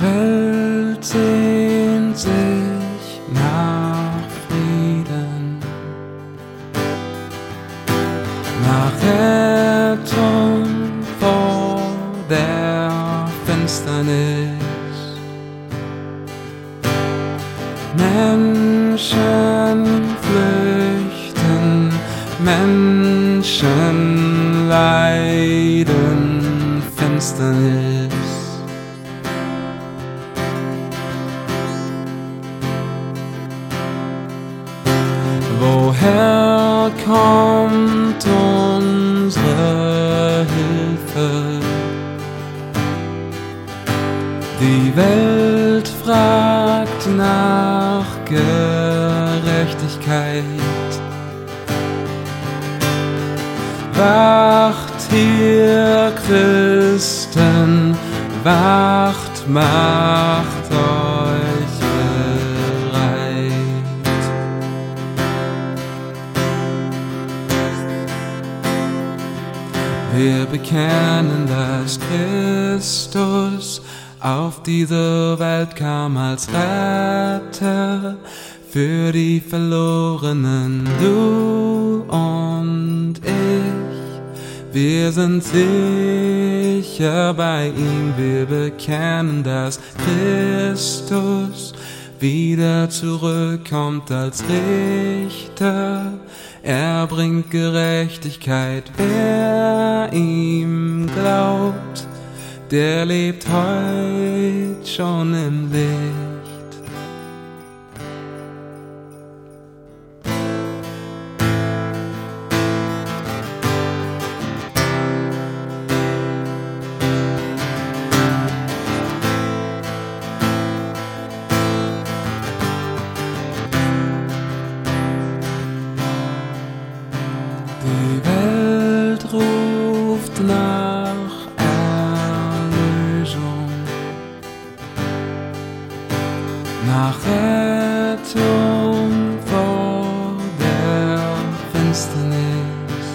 Welt sehnt sich nach Frieden, nach Rettung vor der Finsternis. Menschen flüchten, Menschen leiden Finsternis. Woher kommt unsere Hilfe? Die Welt fragt nach Gerechtigkeit. Wacht hier, Christen, wacht, macht euch Wir bekennen, dass Christus auf diese Welt kam als Retter für die Verlorenen, du und ich. Wir sind sicher bei ihm, wir bekennen, dass Christus wieder zurückkommt als Richter. Er bringt Gerechtigkeit, wer ihm glaubt, der lebt heute schon im Licht. Nach Rettung vor der Finsternis.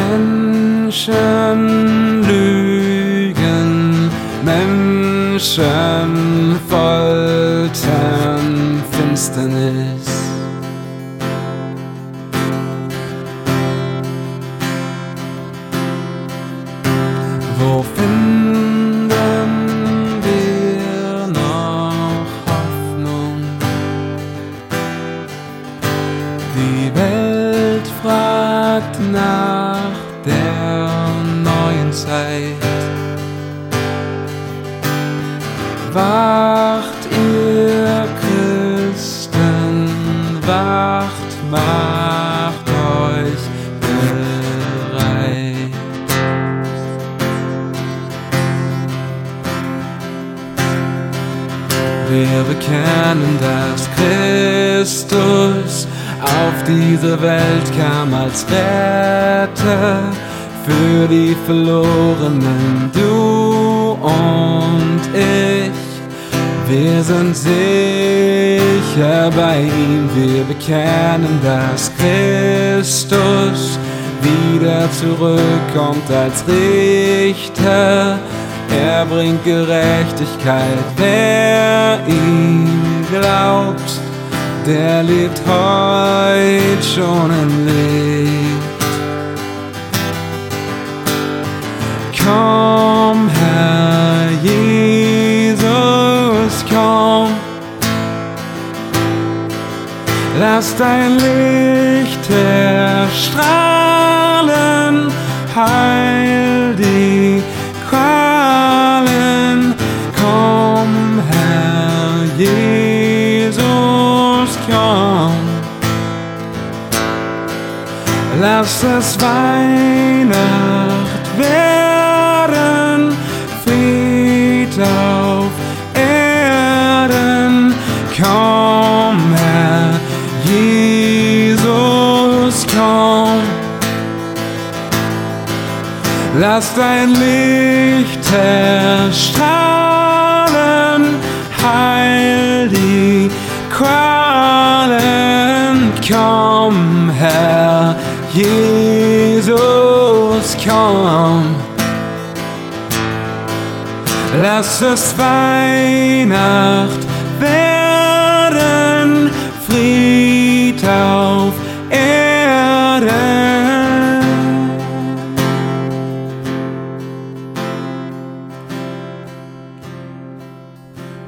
Menschen lügen, Menschen foltern Finsternis. Die Welt fragt nach der neuen Zeit. Wacht ihr Christen, wacht, macht euch bereit. Wir bekennen, dass Christus auf diese Welt kam als Retter für die Verlorenen, du und ich. Wir sind sicher bei ihm, wir bekennen, dass Christus wieder zurückkommt als Richter. Er bringt Gerechtigkeit, wer ihm glaubt, der lebt heute schon im Licht. Komm, Herr Jesus, komm. Lass dein Licht erstrahlen, heil die Komm. Lass es Weihnacht werden, Fried auf Erden. Komm, Herr Jesus, komm. Lass dein Licht Komm. Lass es Weihnacht werden, Fried auf Erde.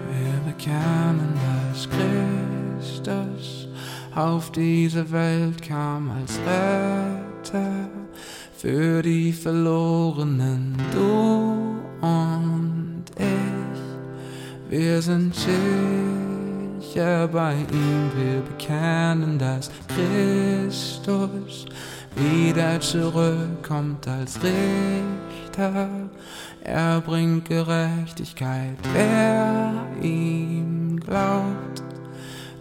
Wir bekennen, dass Christus auf diese Welt kam als Retter für die Verlorenen, du und ich. Wir sind sicher bei ihm, wir bekennen, dass Christus wieder zurückkommt als Richter. Er bringt Gerechtigkeit, wer ihm glaubt,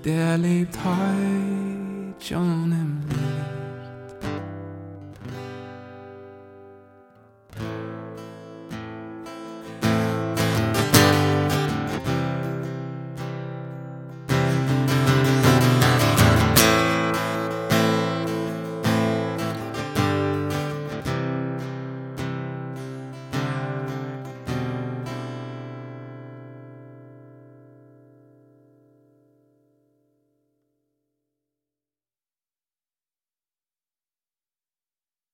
der lebt heute schon im Licht.